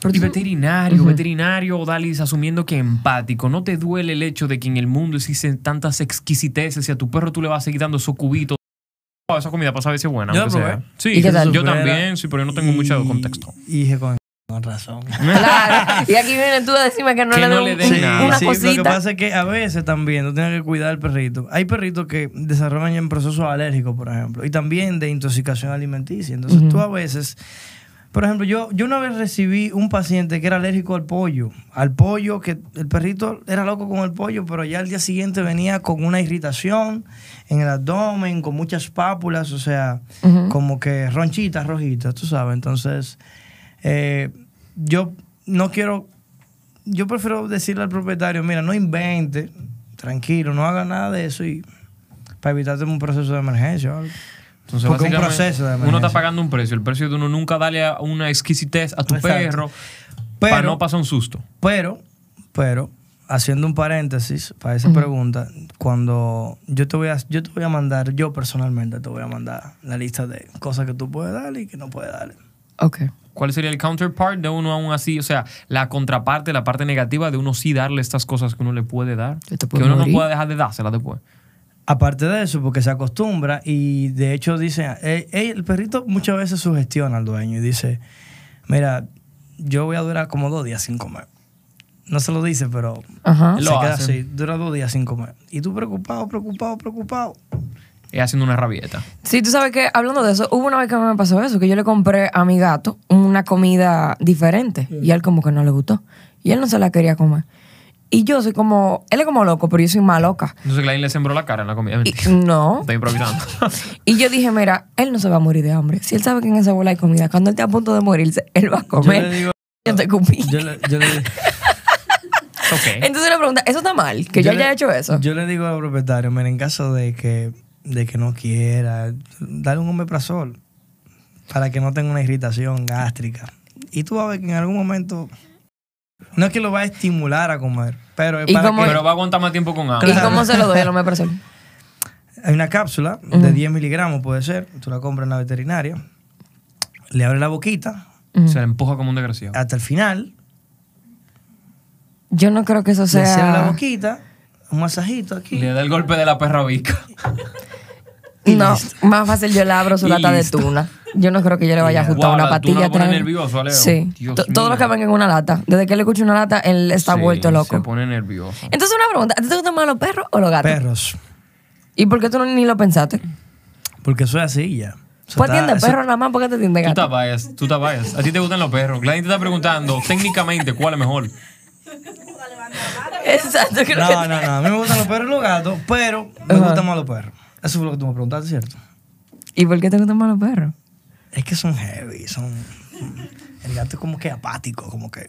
[SPEAKER 2] Pero
[SPEAKER 1] Y veterinario, veterinario, Dalis, asumiendo que empático, ¿no te duele el hecho de que en el mundo existen tantas exquisiteces y a tu perro tú le vas a seguir dando su cubito? Oh, esa comida para saber si es buena.
[SPEAKER 3] Yo la probé.
[SPEAKER 1] Sí,
[SPEAKER 2] ¿Y qué tal?
[SPEAKER 1] yo también, sí, pero yo no tengo mucho
[SPEAKER 3] Y-
[SPEAKER 1] contexto.
[SPEAKER 3] Y con, razón.
[SPEAKER 2] Claro. Y aquí viene tú a decirme que no
[SPEAKER 1] Que
[SPEAKER 2] le
[SPEAKER 1] no
[SPEAKER 2] den
[SPEAKER 1] le nada.
[SPEAKER 2] una
[SPEAKER 3] sí, Lo que pasa es que a veces también tú tienes que cuidar al perrito. Hay perritos que desarrollan en procesos alérgicos, por ejemplo, y también de intoxicación alimenticia. Entonces tú a veces, por ejemplo, yo, yo una vez recibí un paciente que era alérgico al pollo. Al pollo, que el perrito era loco con el pollo, pero ya al día siguiente venía con una irritación en el abdomen, con muchas pápulas, o sea, como que ronchitas rojitas, tú sabes. Entonces, eh, yo no quiero yo prefiero decirle al propietario, mira, no invente, tranquilo, no haga nada de eso y para evitarte un proceso de emergencia o algo.
[SPEAKER 1] Entonces,
[SPEAKER 3] Porque un proceso de
[SPEAKER 1] uno está
[SPEAKER 3] emergencia.
[SPEAKER 1] pagando un precio. El precio de uno nunca darle a una exquisitez a tu
[SPEAKER 3] Exacto.
[SPEAKER 1] perro para
[SPEAKER 3] Pero-
[SPEAKER 1] no pasar un susto.
[SPEAKER 3] Pero, pero, haciendo un paréntesis para esa pregunta, cuando yo te voy a, yo te voy a mandar, yo personalmente te voy a mandar la lista de cosas que tú puedes darle y que no puedes darle.
[SPEAKER 2] Ok.
[SPEAKER 1] ¿Cuál sería el counterpart de uno aún así? O sea, la contraparte, la parte negativa de uno sí darle estas cosas que uno le puede dar.
[SPEAKER 2] Que
[SPEAKER 1] uno no puede dejar de dárselas después.
[SPEAKER 3] Aparte de eso, porque se acostumbra y de hecho dice, eh, eh, el perrito muchas veces sugestiona al dueño y dice, mira, yo voy a durar como dos días sin comer. No se lo dice, pero
[SPEAKER 2] Ajá.
[SPEAKER 3] se
[SPEAKER 1] Lo
[SPEAKER 3] queda
[SPEAKER 1] hace.
[SPEAKER 3] así, dura dos días sin comer. Y tú preocupado, preocupado, preocupado.
[SPEAKER 1] Es haciendo una rabieta.
[SPEAKER 2] Sí, tú sabes que hablando de eso, hubo una vez que me pasó eso, que yo le compré a mi gato una comida diferente y a él como que no le gustó. Y él no se la quería comer. Y yo soy como, él es como loco, pero yo soy más loca.
[SPEAKER 1] Entonces Gladys le sembró la cara en la comida.
[SPEAKER 2] Y, no.
[SPEAKER 1] Está improvisando.
[SPEAKER 2] Y yo dije, mira, él no se va a morir de hambre. Si él sabe que en esa bola hay comida, cuando él esté a punto de morirse, él va a
[SPEAKER 3] Yo
[SPEAKER 2] comer.
[SPEAKER 3] le digo,
[SPEAKER 2] Yo te cupí.
[SPEAKER 3] yo le, yo le-
[SPEAKER 1] ok.
[SPEAKER 2] Entonces le pregunta, ¿eso está mal? Que yo,
[SPEAKER 3] le-
[SPEAKER 2] haya hecho eso.
[SPEAKER 3] Yo le digo al propietario, mira, en caso de que, de que no quiera, dale un omeprazol para que no tenga una irritación gástrica. Y tú vas a ver que en algún momento, no es que lo va a estimular a comer, pero es
[SPEAKER 2] ¿Y
[SPEAKER 3] para
[SPEAKER 2] cómo-
[SPEAKER 3] que
[SPEAKER 1] Pero va a aguantar más tiempo con hambre.
[SPEAKER 2] ¿Y cómo se lo doy? Me parece.
[SPEAKER 3] hay una cápsula de 10 miligramos, puede ser, tú la compras en la veterinaria, le abres la boquita
[SPEAKER 1] Se le empuja como un desgraciado.
[SPEAKER 3] hasta el final,
[SPEAKER 2] Yo no creo que eso
[SPEAKER 3] le cierras la
[SPEAKER 2] sea...
[SPEAKER 3] boquita, un masajito aquí.
[SPEAKER 1] Le da el golpe de la perra vica.
[SPEAKER 2] No, más fácil yo le abro su
[SPEAKER 1] Y
[SPEAKER 2] lata de tuna. Yo no creo que yo le vaya a ajustar
[SPEAKER 1] Wow,
[SPEAKER 2] una
[SPEAKER 1] la
[SPEAKER 2] patilla. atrás.
[SPEAKER 1] nervioso, Leo.
[SPEAKER 2] Sí.
[SPEAKER 1] Dios
[SPEAKER 2] To- Todo
[SPEAKER 1] mío.
[SPEAKER 2] lo que ven en una lata. Desde que él escucha una lata, él está
[SPEAKER 1] Sí,
[SPEAKER 2] vuelto loco.
[SPEAKER 1] Se pone nervioso.
[SPEAKER 2] Entonces, una pregunta. ¿A ti te gustan más los perros o los gatos?
[SPEAKER 3] Perros,
[SPEAKER 2] ¿Y por qué tú no, ni lo pensaste?
[SPEAKER 3] porque soy así ya. Eso
[SPEAKER 2] Pues
[SPEAKER 3] está-
[SPEAKER 2] atiende
[SPEAKER 3] eso-
[SPEAKER 2] perro nada más porque te atiende
[SPEAKER 1] Tú te
[SPEAKER 2] gato.
[SPEAKER 1] vayas, tú te vayas. A ti te gustan los perros. Gladys te está preguntando técnicamente cuál es mejor.
[SPEAKER 2] Exacto. Creo que
[SPEAKER 3] No, no, no. A mí me gustan los perros y los gatos, pero me
[SPEAKER 2] Ajá.
[SPEAKER 3] gustan más los perros. Eso fue lo que tú me preguntaste, ¿cierto?
[SPEAKER 2] ¿Y por qué te gustan más los perros?
[SPEAKER 3] Es que son heavy, son... El gato es como que apático, como que...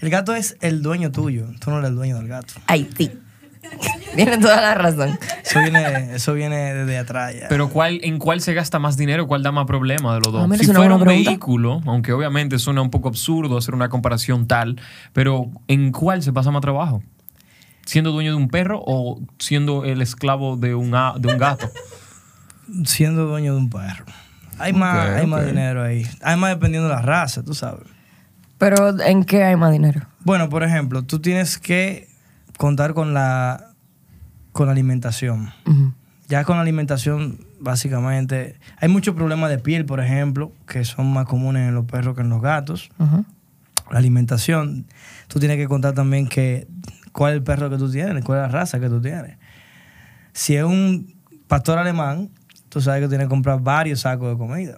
[SPEAKER 3] El gato es el dueño tuyo, tú no eres el dueño del gato.
[SPEAKER 2] Ay, sí. Tiene toda la razón.
[SPEAKER 3] Eso viene, eso viene desde atrás ya.
[SPEAKER 1] Pero ¿cuál, ¿en cuál se gasta más dinero? ¿Cuál da más problema de los dos?
[SPEAKER 2] Ah,
[SPEAKER 1] si fuera un
[SPEAKER 2] pregunta.
[SPEAKER 1] vehículo, aunque obviamente suena un poco absurdo hacer una comparación tal, pero ¿en cuál se pasa más trabajo? ¿Siendo dueño de un perro o siendo el esclavo de un, a- de un gato?
[SPEAKER 3] Siendo dueño de un perro. Hay más, hay más dinero ahí. Hay más dependiendo de la raza, tú sabes.
[SPEAKER 2] Pero ¿en qué hay más dinero?
[SPEAKER 3] Bueno, por ejemplo, tú tienes que contar con la, con la alimentación. Ya con la alimentación, básicamente, hay muchos problemas de piel, por ejemplo, que son más comunes en los perros que en los gatos. La alimentación, tú tienes que contar también que cuál es el perro que tú tienes, cuál es la raza que tú tienes. Si es un pastor alemán, tú sabes que tienes que comprar varios sacos de comida.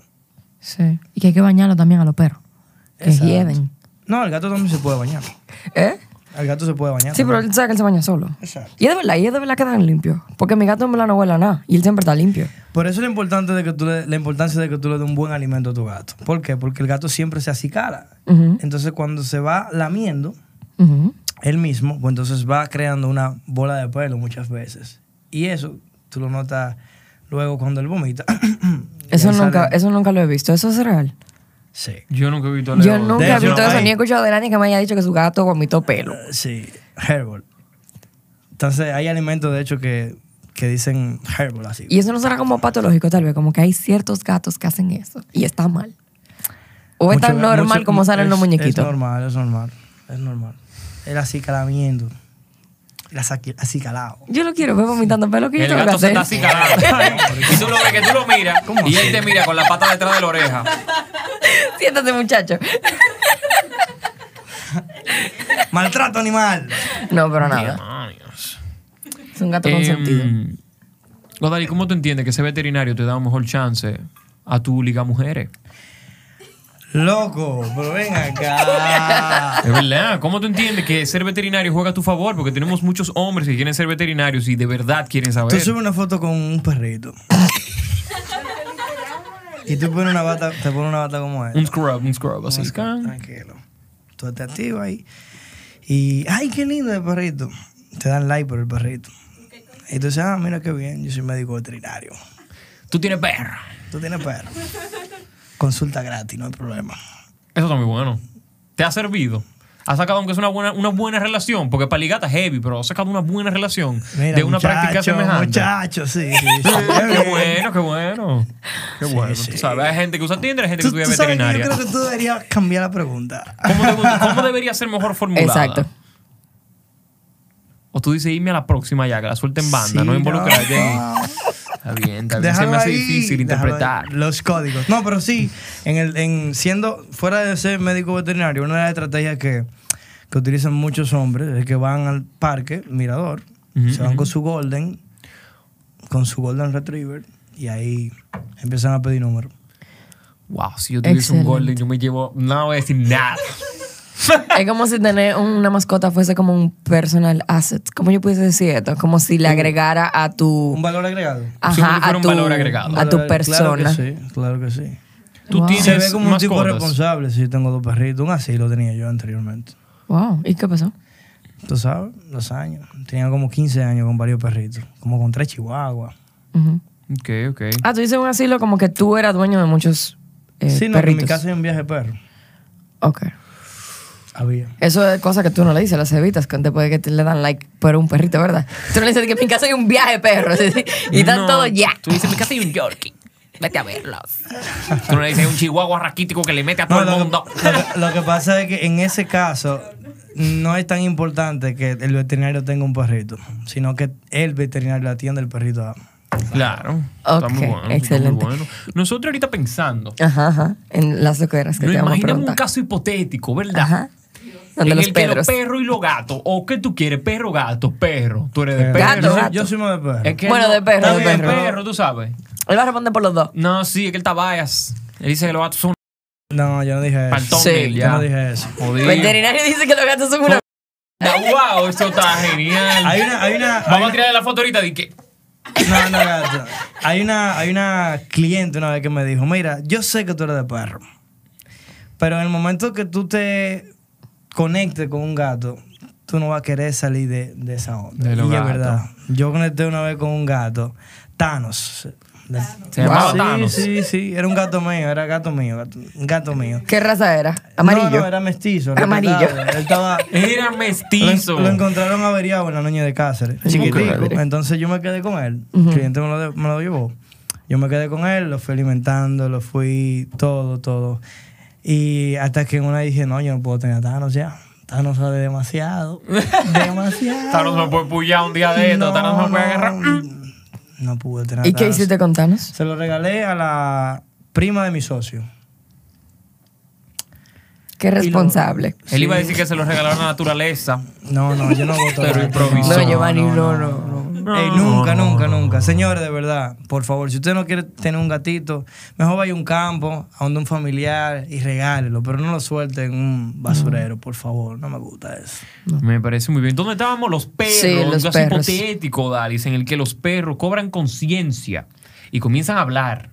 [SPEAKER 2] Sí. Y que hay que bañarlo también a los perros. Que hieden.
[SPEAKER 3] No, el gato también se puede bañar.
[SPEAKER 2] ¿Eh?
[SPEAKER 3] El gato se puede bañar.
[SPEAKER 2] Sí, pero él sabe que él se baña solo.
[SPEAKER 3] Exacto.
[SPEAKER 2] Y es de verdad, y es de verdad que están limpios. Porque mi gato en verdad no huele a nada. Y él siempre está limpio.
[SPEAKER 3] Por eso es lo importante de que tú le- la importancia de que tú le des un buen alimento a tu gato. ¿Por qué? Porque el gato siempre se acicala. Entonces, cuando se va lamiendo
[SPEAKER 2] Ujú.
[SPEAKER 3] Él mismo, pues entonces va creando una bola de pelo muchas veces. Y eso tú lo notas luego cuando él vomita.
[SPEAKER 2] Eso nunca,
[SPEAKER 3] sale-
[SPEAKER 2] eso nunca lo he visto. ¿Eso es real?
[SPEAKER 3] Sí.
[SPEAKER 1] Yo nunca he visto a
[SPEAKER 2] Yo
[SPEAKER 1] Leo.
[SPEAKER 2] nunca
[SPEAKER 3] De
[SPEAKER 2] he
[SPEAKER 3] hecho,
[SPEAKER 2] visto eso,
[SPEAKER 3] hay-
[SPEAKER 2] ni he escuchado de nadie que me haya dicho que su gato vomitó pelo.
[SPEAKER 3] Eh, Sí, herbal. Entonces, hay alimentos, de hecho, que, que dicen herbal así.
[SPEAKER 2] Y eso no será como patológico, tal vez, como que hay ciertos gatos que hacen eso y está mal. O es
[SPEAKER 3] Mucho-
[SPEAKER 2] tan normal
[SPEAKER 3] mucho-
[SPEAKER 2] como salen los
[SPEAKER 3] es-
[SPEAKER 2] muñequitos.
[SPEAKER 3] Es normal, es normal. Es normal. El acicalamiento. El aci- acicalado.
[SPEAKER 2] Yo lo quiero ver vomitando pelo que yo
[SPEAKER 1] El
[SPEAKER 2] tengo que
[SPEAKER 1] gato se está así calando. y tú lo ves que tú lo miras y él te mira con la pata detrás de la oreja.
[SPEAKER 2] Siéntate, muchacho.
[SPEAKER 3] Maltrato animal.
[SPEAKER 2] No, pero nada. Es un gato consentido.
[SPEAKER 1] Em, Odali, ¿cómo tú entiendes que ese veterinario te da un mejor chance a tu liga mujeres?
[SPEAKER 3] Loco, pero ven acá.
[SPEAKER 1] Es verdad. ¿Cómo tú entiendes que ser veterinario juega a tu favor? Porque tenemos muchos hombres que quieren ser veterinarios y de verdad quieren
[SPEAKER 3] Tú
[SPEAKER 1] saber.
[SPEAKER 3] subes una foto con un perrito. y tú pones una bata, te pones una bata como esta.
[SPEAKER 1] Un scrub, un scrub, así.
[SPEAKER 3] Tranquilo. Tú te activas ahí. Y, ay, qué lindo el perrito. Te dan like por el perrito. Y tú dices, ah, mira qué bien, yo soy médico veterinario.
[SPEAKER 1] Tú tienes perra.
[SPEAKER 3] Tú tienes perro. Consulta gratis, no hay problema.
[SPEAKER 1] Eso está muy bueno. ¿Te ha servido? ¿Has sacado aunque es una buena, una buena relación? Porque para ligata es heavy, pero has sacado una buena relación
[SPEAKER 3] Mira,
[SPEAKER 1] de una práctica semejante.
[SPEAKER 3] Muchacho, sí, sí, sí.
[SPEAKER 1] Qué bueno, qué bueno. Qué
[SPEAKER 3] Sí,
[SPEAKER 1] bueno.
[SPEAKER 3] sí.
[SPEAKER 1] Tú sabes, hay gente que usa Tinder, hay gente que
[SPEAKER 3] tú
[SPEAKER 1] estudia
[SPEAKER 3] que yo
[SPEAKER 1] veterinaria.
[SPEAKER 3] creo que tú deberías cambiar la pregunta.
[SPEAKER 1] ¿Cómo, debe- cómo debería ser mejor formulada?
[SPEAKER 2] Exacto.
[SPEAKER 1] O tú dices, irme a la próxima ya, que la suelta en banda,
[SPEAKER 3] Sí,
[SPEAKER 1] no involucrarte
[SPEAKER 3] no.
[SPEAKER 1] Está bien, está bien. Se me hace
[SPEAKER 3] ahí,
[SPEAKER 1] difícil interpretar.
[SPEAKER 3] ahí. Los códigos. No, pero sí, en el, en siendo fuera de ser médico veterinario, una de las estrategias que, que utilizan muchos hombres es que van al parque, mirador, se van con su golden, con su golden retriever, y ahí empiezan a pedir números.
[SPEAKER 1] Wow, si yo tuviese un
[SPEAKER 2] Excelente.
[SPEAKER 1] golden, yo me llevo. No voy a decir nada.
[SPEAKER 2] Es como si tener una mascota fuese como un personal asset. ¿Cómo yo pudiese decir esto? Como si le agregara a tu.
[SPEAKER 3] ¿Un valor agregado?
[SPEAKER 1] Sí,
[SPEAKER 2] Ajá, a
[SPEAKER 1] un
[SPEAKER 2] tu,
[SPEAKER 1] valor agregado.
[SPEAKER 2] a tu persona.
[SPEAKER 3] Claro que sí, claro que sí.
[SPEAKER 1] Tú
[SPEAKER 2] Wow.
[SPEAKER 1] tienes
[SPEAKER 3] Se ve como un tipo responsable si yo tengo dos perritos. Un asilo tenía yo anteriormente.
[SPEAKER 2] Wow. ¿Y qué pasó?
[SPEAKER 3] Tú sabes, los años. Tenía como 15 años con varios perritos. Como con tres chihuahuas.
[SPEAKER 2] Ujú.
[SPEAKER 1] Ok, ok.
[SPEAKER 2] Ah, tú dices un asilo como que tú eras dueño de muchos eh,
[SPEAKER 3] sí, no, que en
[SPEAKER 2] perritos.
[SPEAKER 3] mi casa hay un viaje de perro.
[SPEAKER 2] Ok.
[SPEAKER 3] Había.
[SPEAKER 2] Eso es cosa que tú no le dices a las cebitas que después de que te le dan like por un perrito, ¿verdad? Tú no le dices que en mi casa hay un viaje de perros ¿sí? y están
[SPEAKER 1] No,
[SPEAKER 2] todos ya.
[SPEAKER 1] Tú dices, mi casa hay un Yorkie. Vete a verlos. Tú no le dices, hay un chihuahua raquítico que le mete a todo
[SPEAKER 3] No,
[SPEAKER 1] el
[SPEAKER 3] lo,
[SPEAKER 1] mundo.
[SPEAKER 3] que, lo que- lo que pasa es que en ese caso no es tan importante que el veterinario tenga un perrito, sino que el veterinario le atiende el perrito a...
[SPEAKER 1] Claro. Está muy bueno. está muy
[SPEAKER 2] excelente.
[SPEAKER 1] bueno. Nosotros ahorita pensando,
[SPEAKER 2] Ajá, ajá. En las loqueras que
[SPEAKER 1] nos
[SPEAKER 2] te vamos a
[SPEAKER 1] imaginamos un
[SPEAKER 2] preguntar.
[SPEAKER 1] caso hipotético, ¿verdad?
[SPEAKER 2] Ajá. Donde
[SPEAKER 1] en
[SPEAKER 2] los
[SPEAKER 1] el que los perros y los gatos. ¿O qué tú quieres? ¿Perro, gato? Perro. Tú eres de
[SPEAKER 3] Perro.
[SPEAKER 1] perro.
[SPEAKER 2] Gato,
[SPEAKER 3] yo, soy,
[SPEAKER 2] gato.
[SPEAKER 3] yo soy más de perro.
[SPEAKER 1] Es que
[SPEAKER 2] Bueno,
[SPEAKER 1] no-
[SPEAKER 2] de perro, de perro.
[SPEAKER 1] perro, tú sabes.
[SPEAKER 2] Él va a responder por los dos.
[SPEAKER 1] No, sí, es que él está bias. Él dice que los gatos son
[SPEAKER 3] No, yo no dije eso.
[SPEAKER 1] pantón
[SPEAKER 2] Sí.
[SPEAKER 3] Yo no dije eso.
[SPEAKER 1] Jodido.
[SPEAKER 2] Veterinario dice que los gatos son una.
[SPEAKER 1] Wow, esto está genial.
[SPEAKER 3] Hay una... Hay una hay
[SPEAKER 1] Vamos a
[SPEAKER 3] una-
[SPEAKER 1] tirar la foto ahorita de que.
[SPEAKER 3] No, no, gato. Hay una, hay una cliente una vez que me dijo, mira, yo sé que tú eres de perro, pero en el momento que tú te conectes con un gato, tú no vas a querer salir de, de esa onda.
[SPEAKER 1] De
[SPEAKER 3] y es verdad. Yo conecté una vez con un gato, Thanos.
[SPEAKER 1] Se llamaba
[SPEAKER 3] sí,
[SPEAKER 1] Thanos.
[SPEAKER 3] Sí, sí, era un gato mío, era gato mío, gato- mío.
[SPEAKER 2] ¿Qué raza era? Amarillo.
[SPEAKER 3] No, no, era mestizo.
[SPEAKER 2] Amarillo.
[SPEAKER 3] Él estaba...
[SPEAKER 1] Era mestizo.
[SPEAKER 3] lo encontraron averiado en la noña de Cáceres, chiquitico. Entonces yo me quedé con él. El cliente me lo, me lo llevó. Yo me quedé con él, lo fui alimentando, lo fui todo, todo. Y hasta que en una dije, no, yo no puedo tener a Thanos ya. Thanos sabe demasiado. demasiado.
[SPEAKER 1] Thanos me puede pullar un día de esto. Thanos me puede agarrar.
[SPEAKER 3] no, no pude tener a
[SPEAKER 2] ¿Y qué hiciste con Thanos?
[SPEAKER 3] Se lo regalé a la prima de mi socio.
[SPEAKER 2] Qué responsable.
[SPEAKER 1] Él iba a decir que se lo regalaron a la naturaleza.
[SPEAKER 3] No, no, yo no voto.
[SPEAKER 1] Pero improvisó.
[SPEAKER 2] No,
[SPEAKER 1] No,
[SPEAKER 2] Giovanni,
[SPEAKER 3] no,
[SPEAKER 2] no,
[SPEAKER 3] no,
[SPEAKER 2] no. No.
[SPEAKER 3] Ey, nunca, nunca, nunca. Señores, de verdad, por favor, si usted no quiere tener un gatito, mejor vaya a un campo, a donde un familiar y regálelo, pero no lo suelte en un basurero, por favor. No me gusta eso.
[SPEAKER 1] Me parece muy bien. ¿Dónde estábamos los perros?
[SPEAKER 2] Sí, los
[SPEAKER 1] un caso
[SPEAKER 2] perros.
[SPEAKER 1] hipotético, Dalis, en el que los perros cobran conciencia y comienzan a hablar.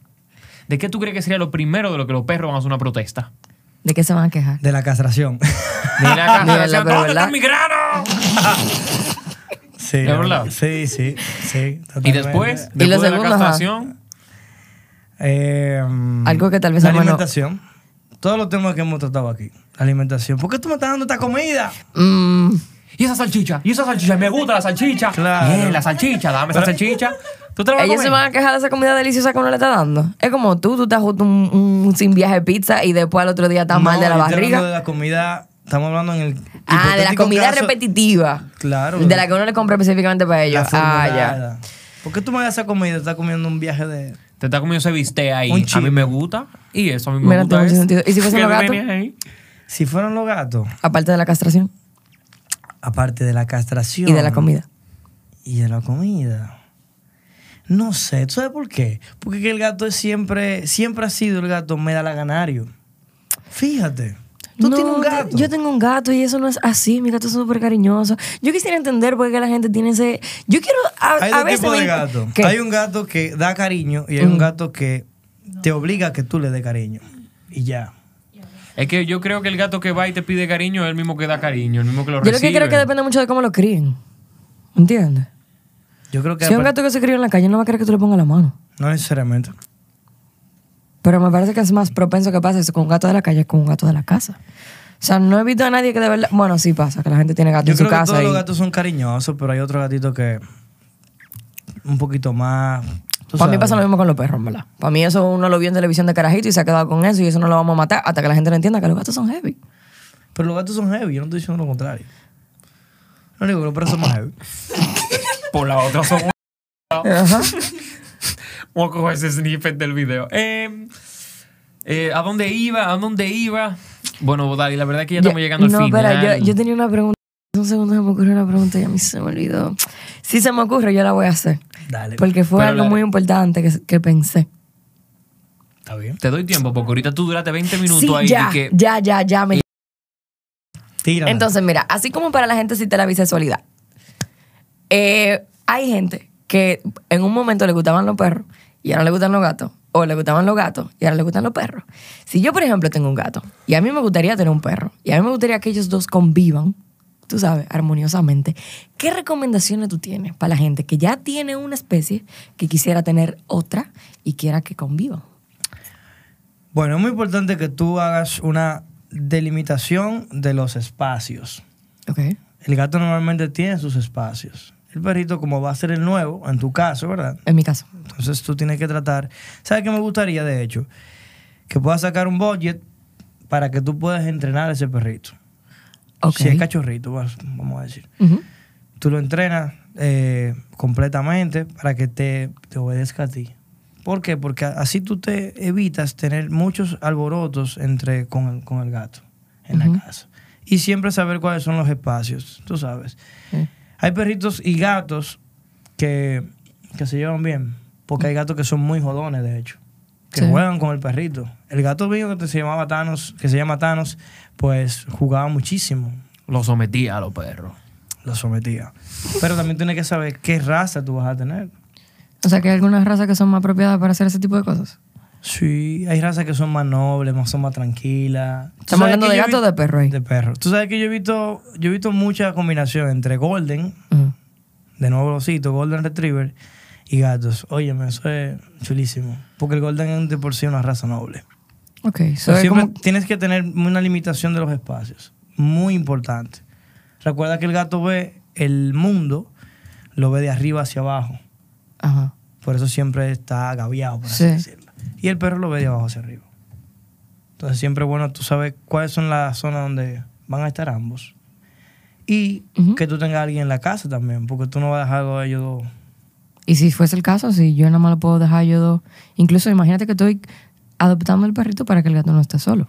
[SPEAKER 1] ¿De qué tú crees que sería lo primero de lo que los perros van a hacer una protesta?
[SPEAKER 2] ¿De qué se van a quejar?
[SPEAKER 3] De la castración.
[SPEAKER 1] De la
[SPEAKER 2] pero
[SPEAKER 1] ¿dónde está mi grano?
[SPEAKER 3] sí,
[SPEAKER 1] ¿Es
[SPEAKER 3] la
[SPEAKER 1] verdad?
[SPEAKER 3] Sí, sí, sí.
[SPEAKER 1] Y después,
[SPEAKER 2] Y lo
[SPEAKER 1] después de la
[SPEAKER 2] segundo,
[SPEAKER 1] castración,
[SPEAKER 3] Eh,
[SPEAKER 2] Algo que tal vez
[SPEAKER 3] La alimentación. Todos los temas que hemos tratado aquí. La alimentación. ¿Por qué tú me estás dando esta comida?
[SPEAKER 2] Mm,
[SPEAKER 1] y esa salchicha, y esa salchicha, me gusta la salchicha.
[SPEAKER 3] Claro.
[SPEAKER 1] Bien, la salchicha, dame esa salchicha. ¿Tú te la vas a
[SPEAKER 2] ellos
[SPEAKER 1] comer?
[SPEAKER 2] se van a quejar de esa comida deliciosa que uno le está dando. Es como tú, tú estás justo un, un sin viaje de pizza y después al otro día estás mal de la
[SPEAKER 3] yo estoy hablando
[SPEAKER 2] barriga.
[SPEAKER 3] de la comida. Estamos hablando en el.
[SPEAKER 2] Ah, de la comida
[SPEAKER 3] caso-
[SPEAKER 2] repetitiva.
[SPEAKER 3] Claro.
[SPEAKER 2] De la que uno le compra específicamente para
[SPEAKER 3] La
[SPEAKER 2] ellos. Ah, ya.
[SPEAKER 3] ¿Por qué tú me das esa comida? Estás comiendo un viaje de.
[SPEAKER 1] Te está comiendo ese bistec ahí.
[SPEAKER 3] Un
[SPEAKER 1] A mí me gusta. Y eso a mí me
[SPEAKER 2] Mira,
[SPEAKER 1] gusta.
[SPEAKER 2] mucho sentido. ¿Y si fuesen los gatos?
[SPEAKER 3] Si fueron los gatos,
[SPEAKER 2] Aparte de la castración
[SPEAKER 3] aparte de la castración.
[SPEAKER 2] y de la comida.
[SPEAKER 3] Y de la comida. No sé, ¿tú sabes por qué? Porque que el gato es siempre, siempre ha sido el gato medalaganario. Fíjate. Tú
[SPEAKER 2] No,
[SPEAKER 3] tienes un gato.
[SPEAKER 2] Yo tengo un gato y eso no es así. Mi gato es súper cariñoso. Yo quisiera entender por qué la gente tiene ese. Yo quiero. A,
[SPEAKER 3] Hay
[SPEAKER 2] a
[SPEAKER 3] dos
[SPEAKER 2] veces
[SPEAKER 3] tipos de
[SPEAKER 2] me-. ¿Qué?
[SPEAKER 3] Hay un gato que da cariño y hay un gato que te obliga a que tú le des cariño. Y ya.
[SPEAKER 1] Es que yo creo que el gato que va y te pide cariño es el mismo que da cariño, el mismo que lo
[SPEAKER 2] Yo lo
[SPEAKER 1] recibe.
[SPEAKER 2] que creo que depende mucho de cómo lo críen. ¿Entiendes?
[SPEAKER 3] Yo creo que
[SPEAKER 2] Si es un gato que se crió en la calle, no va a querer que tú le pongas la mano.
[SPEAKER 3] no necesariamente.
[SPEAKER 2] Pero me parece que es más propenso que pase eso con un gato de la calle que con un gato de la casa. O sea, no he visto a nadie que de verdad. Bueno, sí pasa, que la gente tiene gato
[SPEAKER 3] Yo
[SPEAKER 2] en su
[SPEAKER 3] creo que
[SPEAKER 2] casa.
[SPEAKER 3] todos
[SPEAKER 2] y-
[SPEAKER 3] los gatos son cariñosos, pero hay otros gatitos que un poquito más.
[SPEAKER 2] Para mí pasa lo mismo con los perros, ¿verdad? Para mí eso uno lo vio en televisión de carajito y se ha quedado con eso y eso no lo vamos a matar hasta que la gente no entienda que los gatos son heavy.
[SPEAKER 3] Pero los gatos son heavy, yo no estoy diciendo lo contrario. No digo que los perros son más heavy.
[SPEAKER 1] Por la otra son
[SPEAKER 2] Ajá.
[SPEAKER 1] Vamos a coger ese snippet del video. Eh, eh, ¿A dónde iba? ¿A dónde iba? Bueno, Dali, la verdad es que ya estamos llegando
[SPEAKER 2] no,
[SPEAKER 1] al final.
[SPEAKER 2] espera, yo, yo tenía una pregunta. Un segundo se me ocurrió una pregunta y a mí se me olvidó. Si se me ocurre, yo la voy a hacer.
[SPEAKER 3] Dale.
[SPEAKER 2] Porque fue algo muy importante que, que pensé.
[SPEAKER 3] Está bien.
[SPEAKER 1] Te doy tiempo porque ahorita tú duraste 20 minutos
[SPEAKER 2] Sí,
[SPEAKER 1] ahí.
[SPEAKER 2] ya,
[SPEAKER 1] y que,
[SPEAKER 2] ya, ya, ya. Me...
[SPEAKER 3] Tírala.
[SPEAKER 2] Entonces, mira, así como para la gente existe la bisexualidad, eh, hay gente que en un momento le gustaban los perros y ahora le gustan los gatos, o le gustaban los gatos y ahora le gustan los perros. Si yo, por ejemplo, tengo un gato y a mí me gustaría tener un perro y a mí me gustaría que ellos dos convivan, tú sabes, armoniosamente, ¿qué recomendaciones tú tienes para la gente que ya tiene una especie que quisiera tener otra y quiera que convivan?
[SPEAKER 3] Bueno, es muy importante que tú hagas una delimitación de los espacios.
[SPEAKER 2] ¿Ok?
[SPEAKER 3] El gato normalmente tiene sus espacios. El perrito, como va a ser el nuevo, en tu caso, ¿verdad?
[SPEAKER 2] En mi caso.
[SPEAKER 3] Entonces tú tienes que tratar. ¿Sabes qué me gustaría, de hecho? Que puedas sacar un budget para que tú puedas entrenar a ese perrito.
[SPEAKER 2] Ok.
[SPEAKER 3] Si es cachorrito, vamos a decir.
[SPEAKER 2] Ujú.
[SPEAKER 3] Tú lo entrenas eh, completamente para que te, te obedezca a ti. ¿Por qué? Porque así tú te evitas tener muchos alborotos entre, con, el, con el gato en la casa. Y siempre saber cuáles son los espacios, tú sabes. Hay perritos y gatos que, que se llevan bien, porque hay gatos que son muy jodones, de hecho, que
[SPEAKER 2] Sí.
[SPEAKER 3] juegan con el perrito. El gato mío que se llamaba Thanos, que se llama Thanos, pues jugaba muchísimo,
[SPEAKER 1] lo sometía a los perros.
[SPEAKER 3] lo sometía. Pero también tienes que saber qué raza tú vas a tener.
[SPEAKER 2] O sea, que hay algunas razas que son más apropiadas para hacer ese tipo de cosas.
[SPEAKER 3] Sí, hay razas que son más nobles, más, son más tranquilas. ¿Tú
[SPEAKER 2] Estamos hablando de gato o de perro ahí.
[SPEAKER 3] De perro. Tú sabes que yo he visto, yo he visto mucha combinación entre Golden, de nuevo losito, Golden Retriever, y gatos. Óyeme, eso es chulísimo. Porque el Golden es de por sí una raza noble.
[SPEAKER 2] Ok, so
[SPEAKER 3] siempre
[SPEAKER 2] como...
[SPEAKER 3] tienes que tener una limitación de los espacios. Muy importante. Recuerda que el gato ve el mundo, lo ve de arriba hacia abajo.
[SPEAKER 2] Ajá.
[SPEAKER 3] Por eso siempre está agaviado, por así
[SPEAKER 2] Sí.
[SPEAKER 3] decirlo. Y el perro lo ve de abajo hacia arriba. Entonces siempre bueno tú sabes cuáles son las zonas donde van a estar ambos. Y que tú tengas a alguien en la casa también, porque tú no vas a dejarlo a ellos dos.
[SPEAKER 2] Y si fuese el caso, si yo nada más lo puedo dejar yo dos. Incluso imagínate que estoy adoptando el perrito para que el gato no esté solo.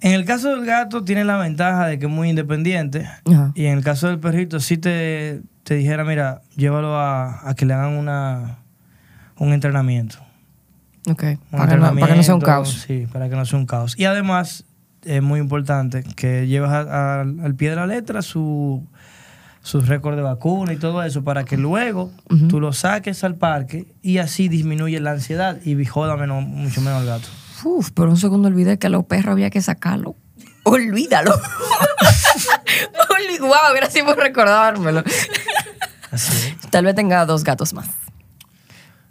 [SPEAKER 3] En el caso del gato tiene la ventaja de que es muy independiente.
[SPEAKER 2] Ajá.
[SPEAKER 3] Y en el caso del perrito, si te, te dijera, mira, llévalo a, a que le hagan una, un entrenamiento.
[SPEAKER 2] Ok. Para, que no, para que no sea un caos.
[SPEAKER 3] Sí, para que no sea un caos. Y además, es muy importante que lleves a- a- al pie de la letra su, su récord de vacuna y todo eso para que luego
[SPEAKER 2] Ujú.
[SPEAKER 3] tú lo saques al parque y así disminuye la ansiedad y joda menos, mucho menos al gato.
[SPEAKER 2] Uf, por un segundo olvidé que a los perros había que sacarlo. Olvídalo. Wow, gracias por recordármelo.
[SPEAKER 3] Así.
[SPEAKER 2] Tal vez tenga dos gatos más.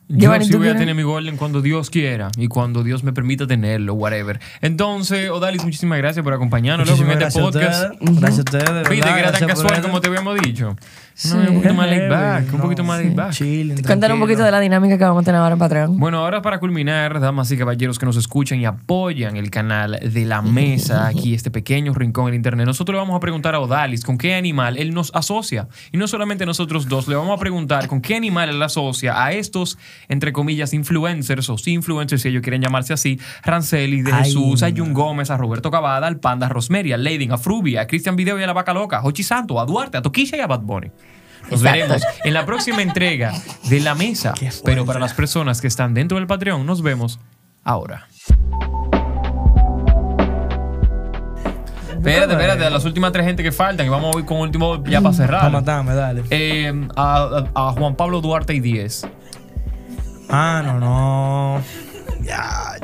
[SPEAKER 1] Yo sí
[SPEAKER 2] ¿tú
[SPEAKER 1] voy a
[SPEAKER 2] quieres?
[SPEAKER 1] tener mi Golden cuando Dios quiera y cuando Dios me permita tenerlo, whatever. Entonces, Odalis, muchísimas gracias por acompañarnos loco, en este
[SPEAKER 3] gracias a
[SPEAKER 1] podcast.
[SPEAKER 3] ustedes. Gracias a ustedes. de
[SPEAKER 1] Viste que era tan casual como te habíamos dicho.
[SPEAKER 2] Sí.
[SPEAKER 1] No, un poquito más laid back, un
[SPEAKER 3] no,
[SPEAKER 1] poquito más laid back.
[SPEAKER 3] Chilling,
[SPEAKER 2] Cuéntanos un poquito de la dinámica que vamos a tener ahora en Patreon.
[SPEAKER 1] Bueno, ahora para culminar, damas y caballeros que nos escuchan y apoyan el canal de la mesa, aquí este pequeño rincón en internet, nosotros le vamos a preguntar a Odalis con qué animal él nos asocia. Y no solamente nosotros dos, le vamos a preguntar con qué animal él asocia a estos, entre comillas, influencers o influencers, si ellos quieren llamarse así, Ranceli, de
[SPEAKER 3] Ay,
[SPEAKER 1] Jesús, a. Jun Gómez, a Roberto Cavada, al Panda, a Rosemary, a Leidin, a Frubi, a Cristian Video y a la Vaca Loca, a Hochi Santo, a Duarte, a Toquilla y a Bad Bunny. Nos
[SPEAKER 2] Exacto.
[SPEAKER 1] veremos en la próxima entrega de La Mesa. Pero para las personas que están dentro del Patreon, nos vemos ahora. Espérate, espérate, a las últimas tres gente que faltan y vamos a ir con último ya para
[SPEAKER 3] Para
[SPEAKER 1] cerrar.
[SPEAKER 3] matarme, dale.
[SPEAKER 1] Eh, a Juan Pablo Duarte y 10.
[SPEAKER 3] Ah, no, no. Ya.